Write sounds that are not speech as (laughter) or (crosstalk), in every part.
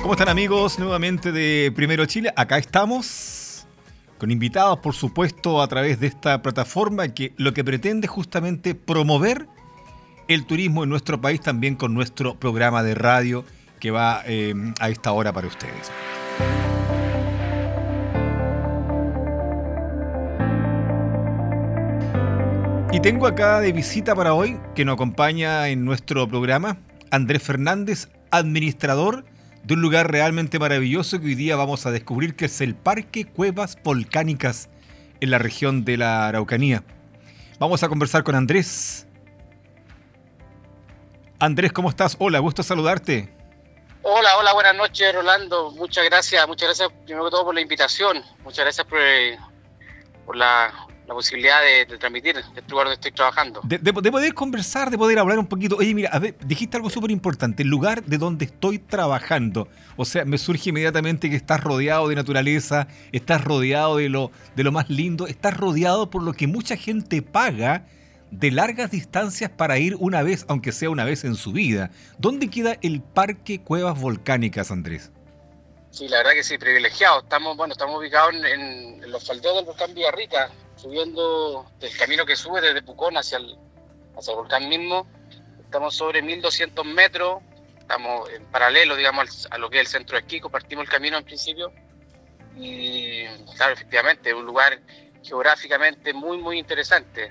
¿Cómo están amigos nuevamente de Primero Chile? Acá estamos con invitados, por supuesto, a través de esta plataforma que lo que pretende justamente promover el turismo en nuestro país también con nuestro programa de radio que va eh, a esta hora para ustedes. Y tengo acá de visita para hoy, que nos acompaña en nuestro programa, Andrés Fernández, administrador de un lugar realmente maravilloso que hoy día vamos a descubrir, que es el Parque Cuevas Volcánicas en la región de la Araucanía. Vamos a conversar con Andrés. Andrés, ¿cómo estás? Hola, gusto saludarte. Hola, hola, buenas noches, Rolando. Muchas gracias, muchas gracias primero que todo por la invitación. Muchas gracias por, eh, por la, la posibilidad de, transmitir este lugar donde estoy trabajando. De, poder conversar, de poder hablar un poquito. Oye, mira, a ver, dijiste algo súper importante, el lugar de donde estoy trabajando. O sea, me surge inmediatamente que estás rodeado de naturaleza, estás rodeado de lo, de lo más lindo, estás rodeado por lo que mucha gente paga de largas distancias para ir una vez, aunque sea una vez en su vida. ¿Dónde queda el Parque Cuevas Volcánicas, Andrés? Sí, la verdad que sí, privilegiado. Estamos, bueno, estamos ubicados en, en los faldeos del volcán Villarrica, subiendo del camino que sube desde Pucón hacia el, hacia el volcán mismo. Estamos sobre 1200 metros, estamos en paralelo, digamos, a lo que es el centro de esquí, compartimos el camino en principio. Y claro, efectivamente, es un lugar geográficamente muy, muy interesante.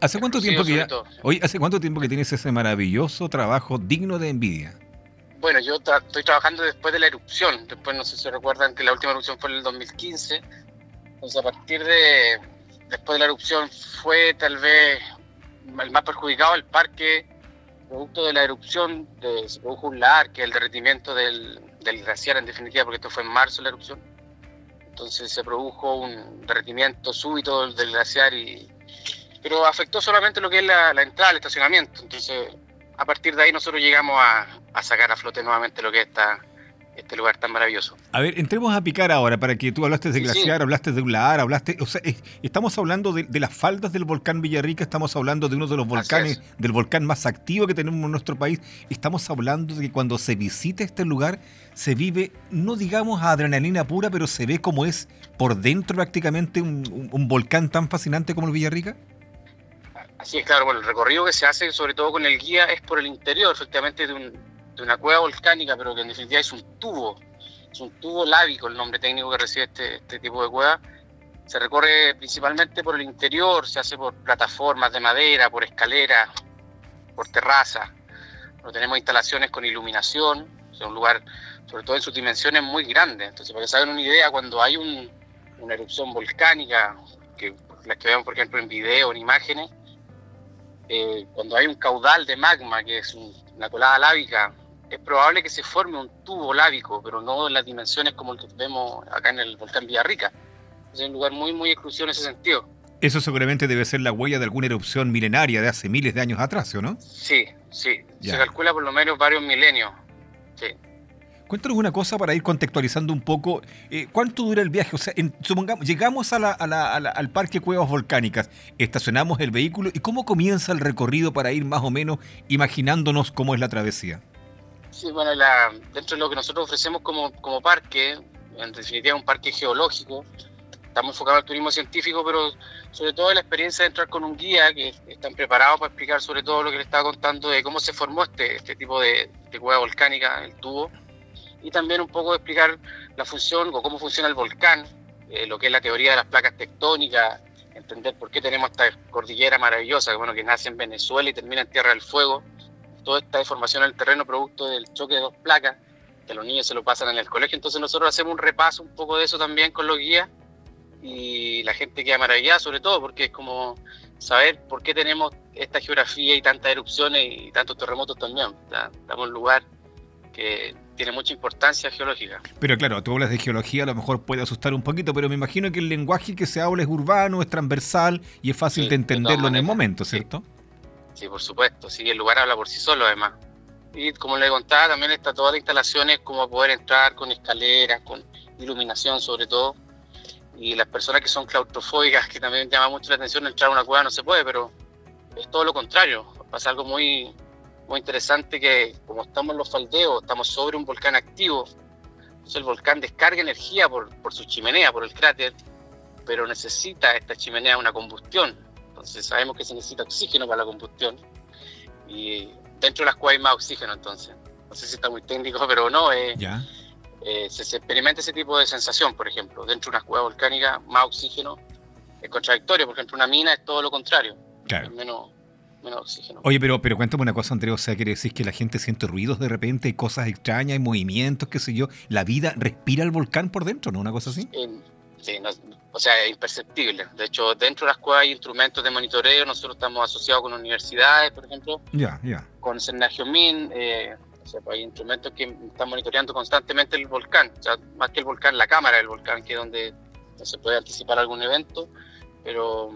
¿Hace cuánto tiempo que hoy, hace cuánto tiempo que tienes ese maravilloso trabajo digno de envidia? Bueno, yo estoy trabajando después de la erupción. Después no sé si recuerdan que la última erupción fue en el 2015 entonces, a partir de después de la erupción fue tal vez el más perjudicado el parque, producto de la erupción, de, se produjo un lar, que es el derretimiento del, glaciar en definitiva, porque esto fue en marzo la erupción. Entonces se produjo un derretimiento súbito del glaciar, y, pero afectó solamente lo que es la, entrada al estacionamiento. Entonces, a partir de ahí nosotros llegamos a, a sacar a flote nuevamente lo que es esta, este lugar tan maravilloso. A ver, entremos a picar ahora, para que tú hablaste de glaciar, hablaste de un lahar, hablaste, o sea, estamos hablando de, las faldas del volcán Villarrica, estamos hablando de uno de los volcanes, del volcán más activo que tenemos en nuestro país, estamos hablando de que cuando se visita este lugar se vive, no digamos adrenalina pura, pero se ve como es por dentro prácticamente un, volcán tan fascinante como el Villarrica. Así es, claro, bueno, el recorrido que se hace, sobre todo con el guía, es por el interior, efectivamente, de un, de una cueva volcánica, pero que en definitiva es un tubo, es un tubo lábico el nombre técnico que recibe este, este tipo de cueva. Se recorre principalmente por el interior, se hace por plataformas de madera, por escaleras, por terrazas. tenemos instalaciones con iluminación, es un lugar, sobre todo en sus dimensiones, muy grande. Entonces, para que se hagan una idea, cuando hay una erupción volcánica, que las que vemos, por ejemplo, en video, en imágenes, eh, cuando hay un caudal de magma, que es una colada lábica es probable que se forme un tubo lábico, pero no en las dimensiones como el que vemos acá en el volcán Villarrica. Es un lugar muy, muy exclusivo en ese sentido. Eso seguramente debe ser la huella de alguna erupción milenaria de hace miles de años atrás, ¿o no? Sí, sí. Se calcula por lo menos varios milenios. Sí. Cuéntanos una cosa para ir contextualizando un poco. Eh, ¿Cuánto dura el viaje? O sea, supongamos, llegamos al Parque Cuevas Volcánicas, estacionamos el vehículo y ¿cómo comienza el recorrido para ir más o menos imaginándonos cómo es la travesía? Sí, bueno, dentro de lo que nosotros ofrecemos como, como parque, en definitiva un parque geológico, estamos enfocados al turismo científico, pero sobre todo la experiencia de entrar con un guía que están preparados para explicar sobre todo lo que le estaba contando de cómo se formó este, este tipo de, cueva volcánica, el tubo, y también un poco explicar la función o cómo funciona el volcán, eh, lo que es la teoría de las placas tectónicas, entender por qué tenemos esta cordillera maravillosa bueno, que nace en Venezuela y termina en Tierra del Fuego, toda esta deformación en el terreno producto del choque de dos placas, que los niños se lo pasan en el colegio. Entonces nosotros hacemos un repaso un poco de eso también con los guías y la gente queda maravillada sobre todo porque es como saber por qué tenemos esta geografía y tantas erupciones y tantos terremotos también. Estamos en un lugar que tiene mucha importancia geológica. Pero claro, tú hablas de geología, a lo mejor puede asustar un poquito, pero me imagino que el lenguaje que se habla es urbano, es transversal y es fácil de entenderlo en el momento, ¿cierto? Sí, por supuesto, sí, el lugar habla por sí solo además. Y como le contaba, también está todas las instalaciones como poder entrar con escaleras, con iluminación sobre todo. Y las personas que son claustrofóbicas, que también llama mucho la atención, entrar a una cueva no se puede, pero es todo lo contrario. Pasa algo muy, muy interesante que como estamos en los faldeos, estamos sobre un volcán activo, entonces el volcán descarga energía por, por su chimenea, por el cráter, pero necesita esta chimenea una combustión. Entonces sabemos que se necesita oxígeno para la combustión. Y dentro de las cuevas hay más oxígeno entonces. No sé si está muy técnico, (laughs) pero no. Eh, eh, se, experimenta ese tipo de sensación, por ejemplo. Dentro de una cueva volcánica, más oxígeno es contradictorio. Por ejemplo, una mina es todo lo contrario. Claro. menos, menos oxígeno. Oye, pero, pero cuéntame una cosa, Andrea. O sea, quiere decir que la gente siente ruidos de repente, cosas extrañas, hay movimientos, qué sé yo. La vida respira el volcán por dentro, ¿no? Una cosa así. sí, o sea, es imperceptible. De hecho, dentro de las cuevas hay instrumentos de monitoreo. Nosotros estamos asociados con universidades, por ejemplo. Con Senagiomin. Eh, o sea, pues hay instrumentos que están monitoreando constantemente el volcán. O sea, más que el volcán, la cámara del volcán, que es donde se puede anticipar algún evento. Pero,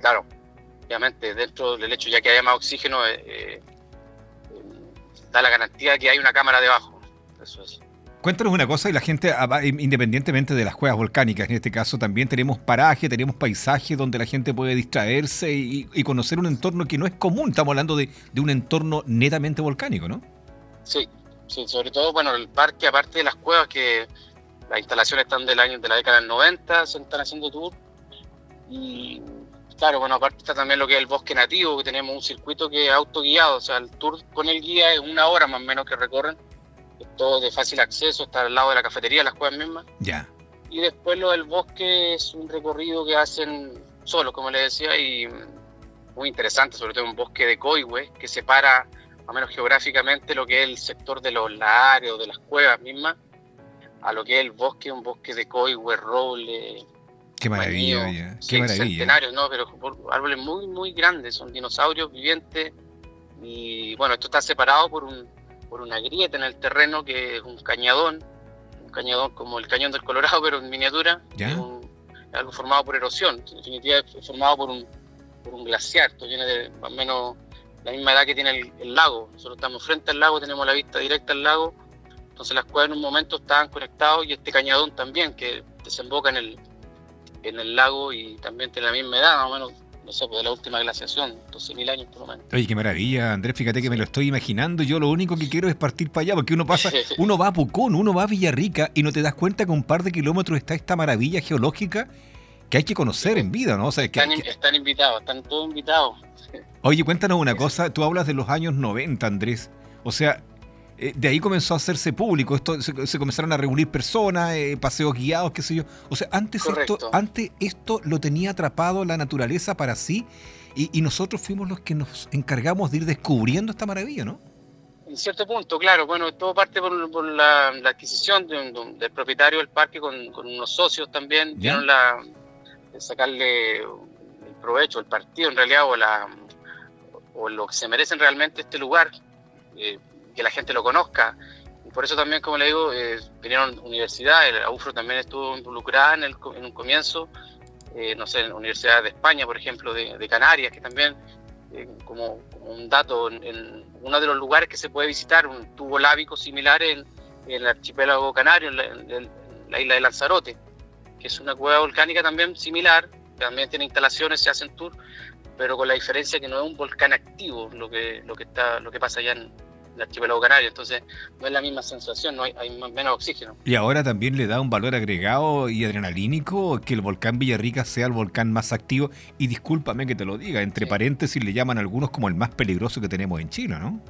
claro, obviamente, dentro del hecho ya que haya más oxígeno, eh, eh, da la garantía de que hay una cámara debajo. Eso es. Cuéntanos una cosa, y la gente, ah, independientemente de las cuevas volcánicas, en este caso también tenemos paraje, tenemos paisaje donde la gente puede distraerse y, conocer un entorno que no es común. Estamos hablando de, un entorno netamente volcánico, ¿no? Sí, sí, sobre todo, bueno, el parque, aparte de las cuevas, que las instalaciones están del año de la década del 90, se están haciendo tour. Y claro, bueno, aparte está también lo que es el bosque nativo, que tenemos un circuito que es autoguiado, o sea, el tour con el guía es una hora más o menos que recorren todo de fácil acceso, está al lado de la cafetería, las cuevas mismas. Ya. Y después lo del bosque es un recorrido que hacen solo, como les decía, y muy interesante, sobre todo un bosque de Coihue, que separa o menos geográficamente lo que es el sector de los lares o de las cuevas mismas, a lo que es el bosque, un bosque de Coihue, roble. Qué maravilla, qué maravilla. Centenarios, ¿no? Pero árboles muy, muy grandes, son dinosaurios vivientes. Y bueno, esto está separado por un, por una grieta en el terreno que es un cañadón, un cañadón como el cañón del Colorado, pero en miniatura, algo formado por erosión, en definitiva es formado por un, por un glaciar, esto viene de más o menos la misma edad que tiene el, lago, nosotros estamos frente al lago, tenemos la vista directa al lago, entonces las cuevas en un momento estaban conectados y este cañadón también que desemboca en el, en el lago y también tiene la misma edad, más o menos no sé, pues de la última glaciación, 12.000 años por lo menos. Oye, qué maravilla, Andrés, fíjate que me lo estoy imaginando. Yo lo único que quiero es partir para allá, porque uno pasa, (laughs) uno va a Pucón, uno va a Villarrica y no te das cuenta que a un par de kilómetros está esta maravilla geológica que hay que conocer en vida, ¿no? O sea, que, están, invitados, están todos invitados. Oye, cuéntanos una (laughs) cosa, tú hablas de los años 90, Andrés. O sea, eh, de ahí comenzó a hacerse público, esto se, comenzaron a reunir personas, eh, paseos guiados, qué sé yo. O sea, antes esto, antes esto lo tenía atrapado la naturaleza para sí y, nosotros fuimos los que nos encargamos de ir descubriendo esta maravilla, ¿no? En cierto punto, claro. Bueno, todo parte por, la, adquisición del propietario del parque con, unos socios también. Vieron la, de sacarle el provecho, el partido en realidad, o, la, o lo que se merecen realmente este lugar. Eh, que la gente lo conozca. Y por eso también, como le digo, eh, vinieron universidades, la UFRO también estuvo involucrada en, el, en un comienzo, eh, no sé, en la Universidad de España, por ejemplo, de, Canarias, que también, eh, como, un dato, en, uno de los lugares que se puede visitar, un tubo lábico similar en, el archipiélago canario, en la, isla de Lanzarote, que es una cueva volcánica también similar, también tiene instalaciones, se hacen tours, pero con la diferencia que no es un volcán activo lo que, lo que, está, lo que pasa allá en, el archipiélago canario, entonces no es la misma sensación, no hay, menos oxígeno. Y ahora también le da un valor agregado y adrenalínico que el volcán Villarrica sea el volcán más activo, y discúlpame que te lo diga, entre paréntesis le llaman algunos como el más peligroso que tenemos en Chile, ¿no?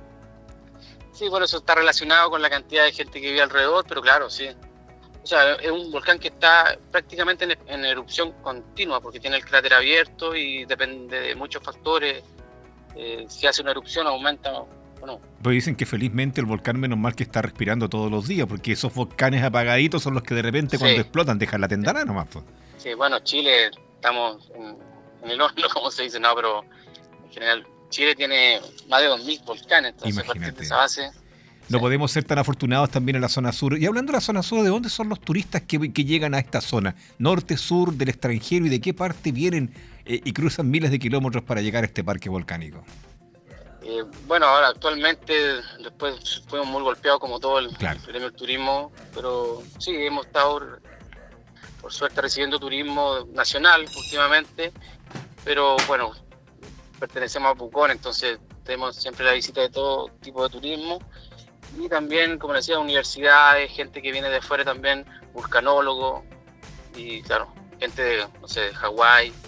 Sí, bueno, eso está relacionado con la cantidad de gente que vive alrededor, pero claro, sí. O sea, es un volcán que está prácticamente en, erupción continua, porque tiene el cráter abierto y depende de muchos factores. Eh, si hace una erupción aumenta pues dicen que felizmente el volcán menos mal que está respirando todos los días, porque esos volcanes apagaditos son los que de repente cuando explotan dejan la tendana nomás. Pues. Sí, bueno, Chile estamos en, el horno, (laughs) como se dice, no, pero en general Chile tiene más de 2.000 volcanes, entonces Imagínate. esa base... No podemos ser tan afortunados también en la zona sur. Y hablando de la zona sur, ¿de dónde son los turistas que, llegan a esta zona? ¿Norte, sur, del extranjero y de qué parte vienen eh, y cruzan miles de kilómetros para llegar a este parque volcánico? Eh, bueno, ahora actualmente, después fuimos muy golpeados como todo el premio turismo, pero sí, hemos estado, por suerte, recibiendo turismo nacional últimamente, pero bueno, pertenecemos a Pucón, entonces tenemos siempre la visita de todo tipo de turismo y también, como decía, universidades, gente que viene de fuera también, vulcanólogos y claro, gente de, no sé, de Hawái, claro.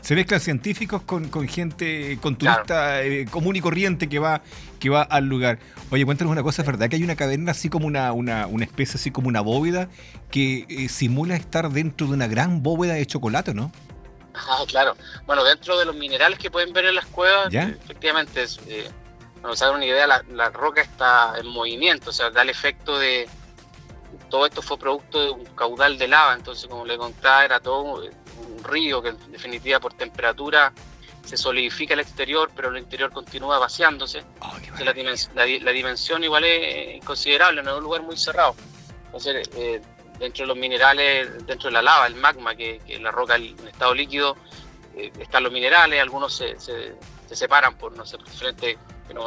Se mezclan científicos con, con gente, con turista eh, común y corriente que va, que va al lugar. Oye, cuéntanos una cosa, ¿es verdad que hay una caverna así como una, una, una especie así como una bóveda que eh, simula estar dentro de una gran bóveda de chocolate, ¿no? Ah, claro. Bueno, dentro de los minerales que pueden ver en las cuevas, efectivamente, es, eh, para nos una idea, la, la, roca está en movimiento, o sea, da el efecto de... Todo esto fue producto de un caudal de lava, entonces como le contaba, era todo un río que en definitiva por temperatura se solidifica el exterior, pero el interior continúa vaciándose. Oh, la, dimensión igual es inconsiderable, no es un lugar muy cerrado. Entonces, eh, dentro de los minerales, dentro de la lava, el magma, que, es la roca en estado líquido, eh, están los minerales, algunos se, se, separan por, no sé, por diferentes,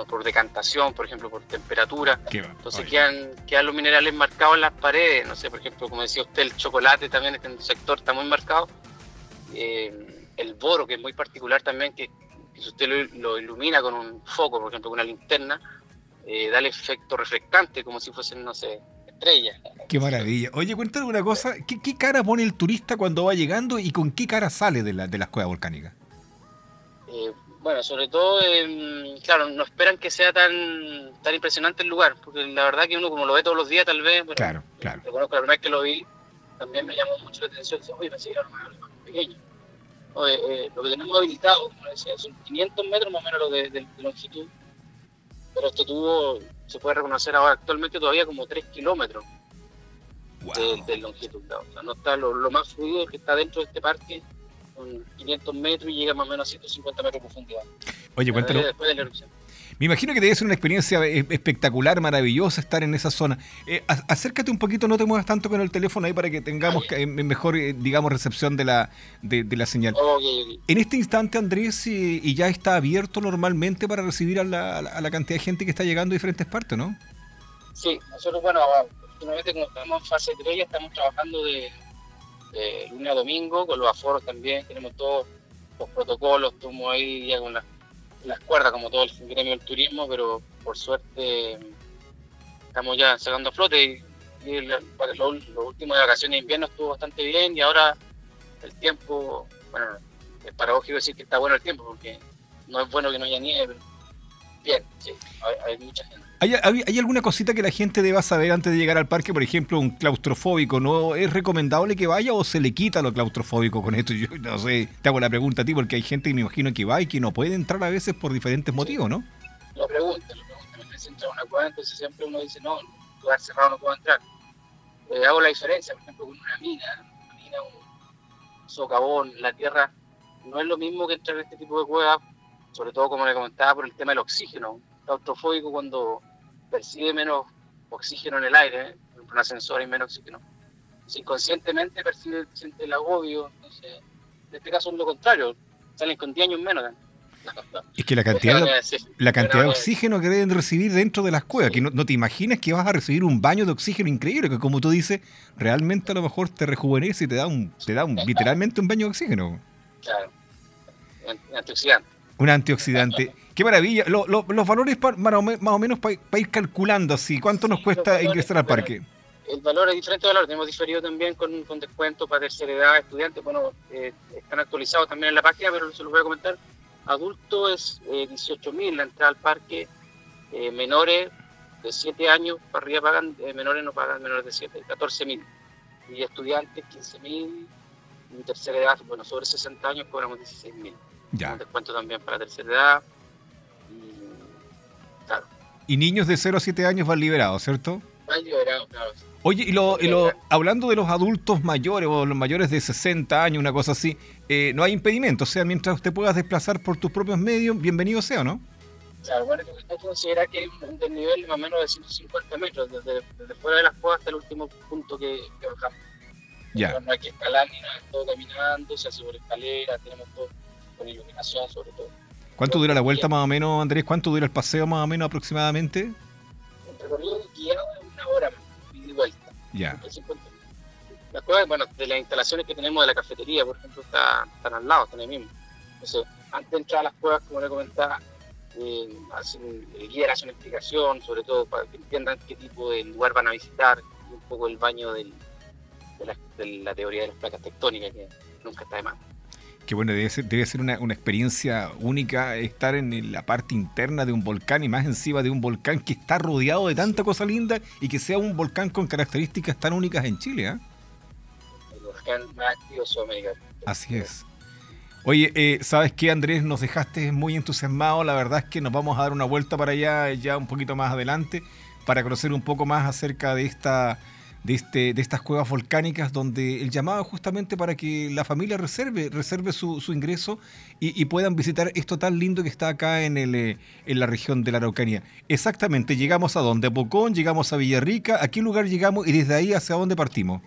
por decantación, por ejemplo, por temperatura. Entonces quedan, quedan los minerales marcados en las paredes, no sé, por ejemplo, como decía usted, el chocolate también en el sector está muy marcado. Eh, el boro, que es muy particular también, que, si usted lo, ilumina con un foco, por ejemplo, con una linterna, eh, da el efecto reflectante, como si fuesen, no sé, estrellas. Qué maravilla. Oye, cuéntame una cosa, ¿qué, cara pone el turista cuando va llegando y con qué cara sale de, la, de las cuevas volcánicas? Eh, bueno, sobre todo, claro, no esperan que sea tan tan impresionante el lugar, porque la verdad que uno como lo ve todos los días tal vez, claro, claro. la primera vez que lo vi, también me llamó mucho la atención, oye, me sigue más pequeño. Eh, lo que tenemos habilitado, como decía, son 500 metros más o menos de, longitud, pero este tubo se puede reconocer ahora actualmente todavía como 3 kilómetros de, longitud. O sea, no está lo, más fluido que está dentro de este parque, con 500 metros y llega más o menos a 150 metros de profundidad. Oye, cuéntalo. Después de la erupción. Me imagino que debe ser una experiencia eh, espectacular, maravillosa estar en esa zona. Eh, acércate un poquito, no te muevas tanto con el teléfono ahí para que tengamos eh, mejor, digamos, recepción de la, de, la señal. En este instante, Andrés, y ya está abierto normalmente para recibir a la, a la, cantidad de gente que está llegando de diferentes partes, ¿no? Sí, nosotros, bueno, últimamente como estamos en fase 3, ya estamos trabajando de, lunes a domingo, con los aforos también, tenemos todos los protocolos, estamos ahí ya con las las cuerdas como todo el gremio del turismo, pero por suerte estamos ya sacando a flote y, los últimos de vacaciones de invierno estuvo bastante bien y ahora el tiempo, bueno, es paradójico decir que está bueno el tiempo porque no es bueno que no haya nieve, bien, sí, hay mucha gente. ¿Hay, alguna cosita que la gente deba saber antes de llegar al parque? Por ejemplo, un claustrofóbico, ¿no es recomendable que vaya o se le quita lo claustrofóbico con esto? Yo no sé, te hago la pregunta a ti porque hay gente que me imagino que va y que no puede entrar a veces por diferentes motivos, ¿no? Lo preguntan, lo preguntan. Me entra a una cueva, entonces siempre uno dice, no, lugar cerrado no puedo entrar. Eh, hago la diferencia, por ejemplo, con una mina, una mina, un socavón, la tierra, no es lo mismo que entrar en este tipo de cuevas, sobre todo como le comentaba por el tema del oxígeno. Claustrofóbico cuando percibe menos oxígeno en el aire, ¿eh? un ascensor hay menos oxígeno. Si inconscientemente percibe siente el agobio, entonces, en este caso es lo contrario, salen con 10 años menos. ¿eh? Es que la cantidad, de, la cantidad de oxígeno que deben recibir dentro de las cuevas, que no, te imaginas que vas a recibir un baño de oxígeno increíble, que como tú dices, realmente a lo mejor te rejuvenece y te da un, te da un, literalmente un baño de oxígeno. Claro, antioxidante. Un antioxidante. Qué maravilla. los valores más o menos para ir calculando así. ¿Cuánto nos cuesta ingresar al parque? El valor es diferente valor. Tenemos diferido también con, con descuento para tercera edad, estudiantes. Bueno, eh, están actualizados también en la página, pero se los voy a comentar. Adulto es eh, 18.000 la entrada al parque. Eh, menores de 7 años para arriba pagan, eh, menores no pagan menores de 7, 14.000. Y estudiantes 15.000. Y tercera edad, bueno, sobre 60 años cobramos 16.000. Ya. Un descuento también para tercera edad y niños de 0 a 7 años van liberados, ¿cierto? Van liberados, claro. Oye, y, lo, hablando de los adultos mayores o los mayores de 60 años, una cosa así, eh, no hay impedimento. O sea, mientras usted puedas desplazar por tus propios medios, bienvenido sea, ¿no? Claro, bueno, que considera que es un desnivel más o menos de 150 metros, desde, fuera de las cuevas hasta el último punto que, bajamos. Ya. No hay que escalar ni nada, todo caminando, se hace por escalera, tenemos todo con iluminación sobre todo. ¿Cuánto dura la vuelta más o menos, Andrés? ¿Cuánto dura el paseo más o menos aproximadamente? El recorrido guiado es una hora y de vuelta. Ya. Las cuevas, bueno, de las instalaciones que tenemos de la cafetería, por ejemplo, están, están al lado, están ahí mismo. Entonces, antes de entrar a las cuevas, como le comentaba, eh, el guía hace una explicación, sobre todo para que entiendan qué tipo de lugar van a visitar, un poco el baño de, la, teoría de las placas tectónicas, que nunca está de más. Que bueno, debe ser, debe ser una, experiencia única estar en la parte interna de un volcán y más encima de un volcán que está rodeado de tanta cosa linda y que sea un volcán con características tan únicas en Chile. ¿eh? El volcán más activo. Así es. Oye, eh, ¿sabes qué, Andrés? Nos dejaste muy entusiasmados. La verdad es que nos vamos a dar una vuelta para allá ya un poquito más adelante para conocer un poco más acerca de esta de, este, de estas cuevas volcánicas donde el llamado justamente para que la familia reserve, reserve su, ingreso y, puedan visitar esto tan lindo que está acá en, el, eh, en la región de la Araucanía. Exactamente, llegamos a dónde? A Pocón, llegamos a Villarrica, ¿a qué lugar llegamos y desde ahí hacia dónde partimos?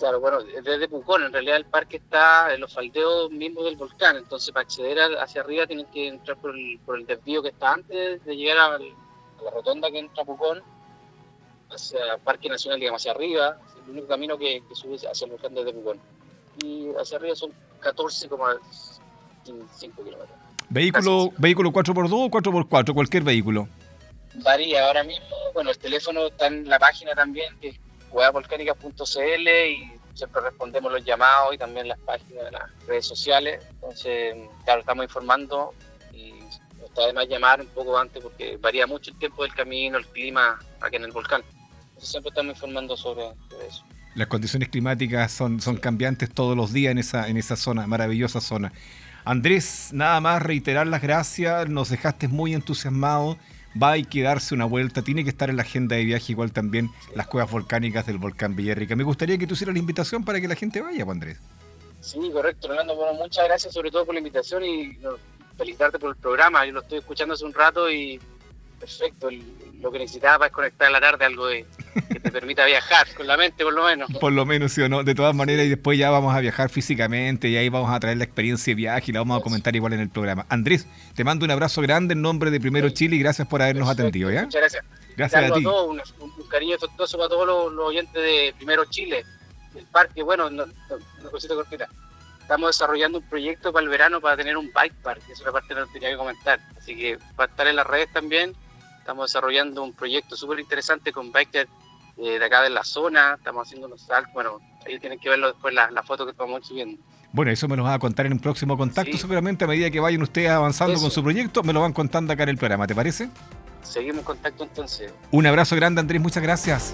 Claro, bueno, desde Pucón, en realidad el parque está en los faldeos mismos del volcán, entonces para acceder hacia arriba tienen que entrar por el, por el desvío que está antes de llegar a, la rotonda que entra Pucón, hacia el Parque Nacional, digamos, hacia arriba, es el único camino que, sube hacia el volcán desde Pucón. Y hacia arriba son 14,5 kilómetros. ¿Vehículo, ¿Vehículo 4x2 o 4x4? Cualquier vehículo. Varía ahora mismo. Bueno, el teléfono está en la página también, que huevavolcánicas.cl y siempre respondemos los llamados y también las páginas de las redes sociales. Entonces, claro, estamos informando y está de más llamar un poco antes porque varía mucho el tiempo del camino, el clima aquí en el volcán. Entonces, siempre estamos informando sobre, eso. Las condiciones climáticas son, son cambiantes todos los días en esa, en esa zona, maravillosa zona. Andrés, nada más reiterar las gracias, nos dejaste muy entusiasmados va a quedarse una vuelta, tiene que estar en la agenda de viaje igual también las cuevas volcánicas del volcán Villarrica. Me gustaría que tú hicieras la invitación para que la gente vaya, Juan Andrés. Sí, correcto. Bueno, muchas gracias sobre todo por la invitación y felicitarte por el programa. Yo lo estoy escuchando hace un rato y perfecto. Lo que necesitaba es conectar a la tarde algo de, que te permita viajar con la mente, por lo menos. Por lo menos, sí o no. De todas maneras, y después ya vamos a viajar físicamente y ahí vamos a traer la experiencia de viaje y la vamos a comentar igual en el programa. Andrés, te mando un abrazo grande en nombre de Primero Chile y gracias por habernos atendido. ¿ya? Muchas gracias. Gracias a ti. un, cariño afectuoso para todos los, oyentes de Primero Chile. El parque, bueno, una cosita cortita estamos desarrollando un proyecto para el verano para tener un bike park, que es una parte que no tenía que comentar. Así que va a estar en las redes también. Estamos desarrollando un proyecto súper interesante con bikers eh, de acá de la zona. Estamos haciendo unos saltos. Bueno, ahí tienen que verlo después la, la foto que estamos subiendo. Bueno, eso me lo van a contar en un próximo contacto. Seguramente a medida que vayan ustedes avanzando con su proyecto, me lo van contando acá en el programa. ¿Te parece? Seguimos en contacto entonces. Un abrazo grande, Andrés. Muchas gracias.